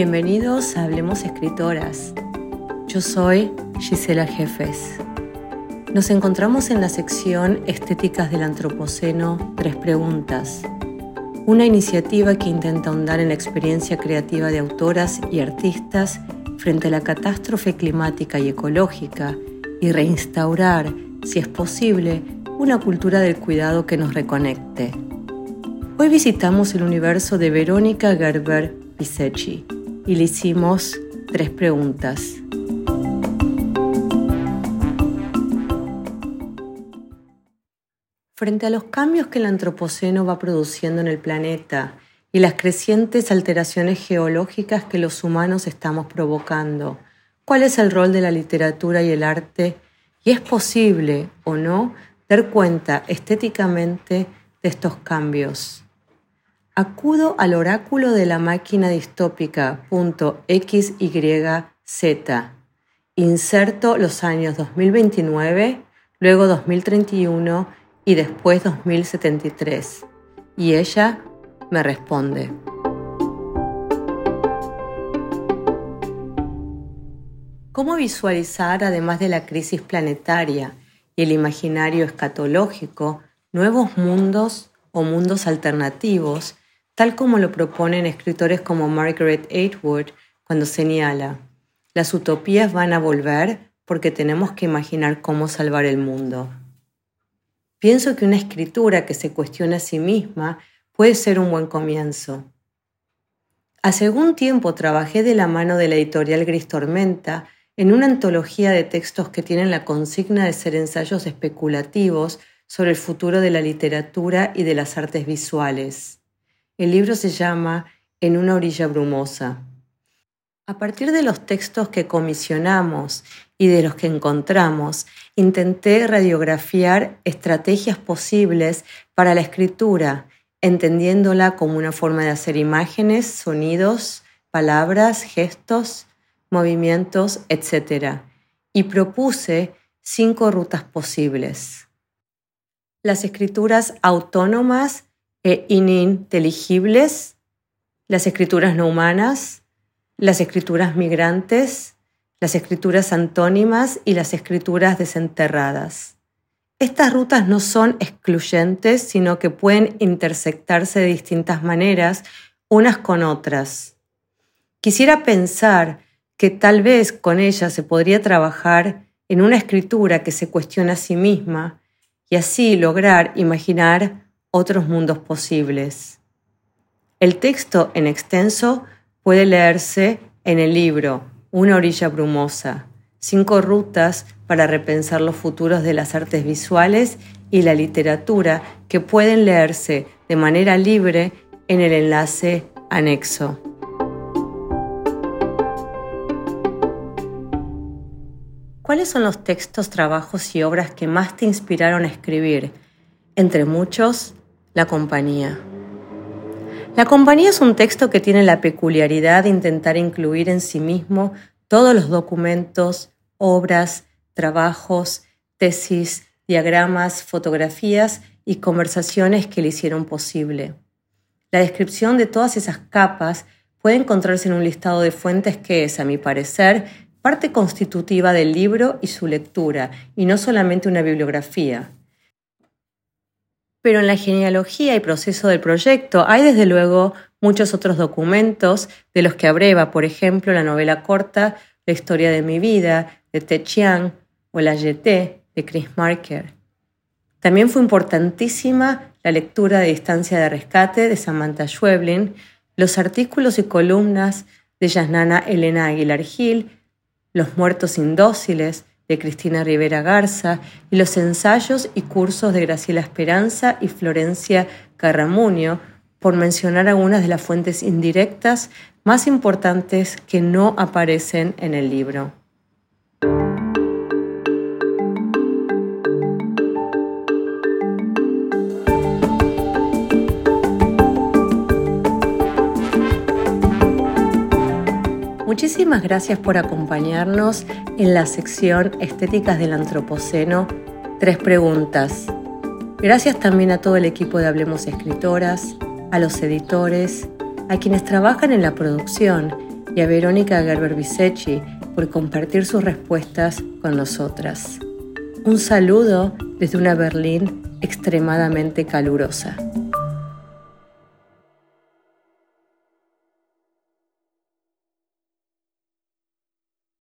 Bienvenidos a Hablemos Escritoras. Yo soy Gisela Jefes. Nos encontramos en la sección Estéticas del Antropoceno, Tres Preguntas, una iniciativa que intenta ahondar en la experiencia creativa de autoras y artistas frente a la catástrofe climática y ecológica y reinstaurar, si es posible, una cultura del cuidado que nos reconecte. Hoy visitamos el universo de Verónica Gerber Pisecci y le hicimos tres preguntas. Frente a los cambios que el Antropoceno va produciendo en el planeta y las crecientes alteraciones geológicas que los humanos estamos provocando, ¿cuál es el rol de la literatura y el arte? ¿Y es posible o no dar cuenta estéticamente de estos cambios? Acudo al oráculo de la máquina distópica .xyz. Inserto los años 2029, luego 2031 y después 2073. Y ella me responde. ¿Cómo visualizar, además de la crisis planetaria y el imaginario escatológico, nuevos mundos o mundos alternativos tal como lo proponen escritores como Margaret Atwood cuando señala, las utopías van a volver porque tenemos que imaginar cómo salvar el mundo. Pienso que una escritura que se cuestiona a sí misma puede ser un buen comienzo. Hace algún tiempo trabajé de la mano de la editorial Gris Tormenta en una antología de textos que tienen la consigna de ser ensayos especulativos sobre el futuro de la literatura y de las artes visuales. El libro se llama En una orilla brumosa. A partir de los textos que comisionamos y de los que encontramos, intenté radiografiar estrategias posibles para la escritura, entendiéndola como una forma de hacer imágenes, sonidos, palabras, gestos, movimientos, etc. Y propuse cinco rutas posibles. Las escrituras autónomas e ininteligibles, las escrituras no humanas, las escrituras migrantes, las escrituras antónimas y las escrituras desenterradas. Estas rutas no son excluyentes, sino que pueden intersectarse de distintas maneras unas con otras. Quisiera pensar que tal vez con ellas se podría trabajar en una escritura que se cuestiona a sí misma y así lograr imaginar otros mundos posibles. El texto en extenso puede leerse en el libro Una orilla brumosa, cinco rutas para repensar los futuros de las artes visuales y la literatura que pueden leerse de manera libre en el enlace anexo. ¿Cuáles son los textos, trabajos y obras que más te inspiraron a escribir? Entre muchos, la compañía. La compañía es un texto que tiene la peculiaridad de intentar incluir en sí mismo todos los documentos, obras, trabajos, tesis, diagramas, fotografías y conversaciones que le hicieron posible. La descripción de todas esas capas puede encontrarse en un listado de fuentes que es, a mi parecer, parte constitutiva del libro y su lectura, y no solamente una bibliografía pero en la genealogía y proceso del proyecto hay desde luego muchos otros documentos de los que abreva, por ejemplo, la novela corta La historia de mi vida de Te Chiang o La Yeté de Chris Marker. También fue importantísima la lectura de Distancia de Rescate de Samantha Schweblin, los artículos y columnas de Yasnana Elena Aguilar Gil, Los muertos indóciles de Cristina Rivera Garza y los ensayos y cursos de Graciela Esperanza y Florencia Carramuño, por mencionar algunas de las fuentes indirectas más importantes que no aparecen en el libro. Muchísimas gracias por acompañarnos en la sección Estéticas del Antropoceno. Tres preguntas. Gracias también a todo el equipo de Hablemos Escritoras, a los editores, a quienes trabajan en la producción y a Verónica Gerber Bisecci por compartir sus respuestas con nosotras. Un saludo desde una Berlín extremadamente calurosa.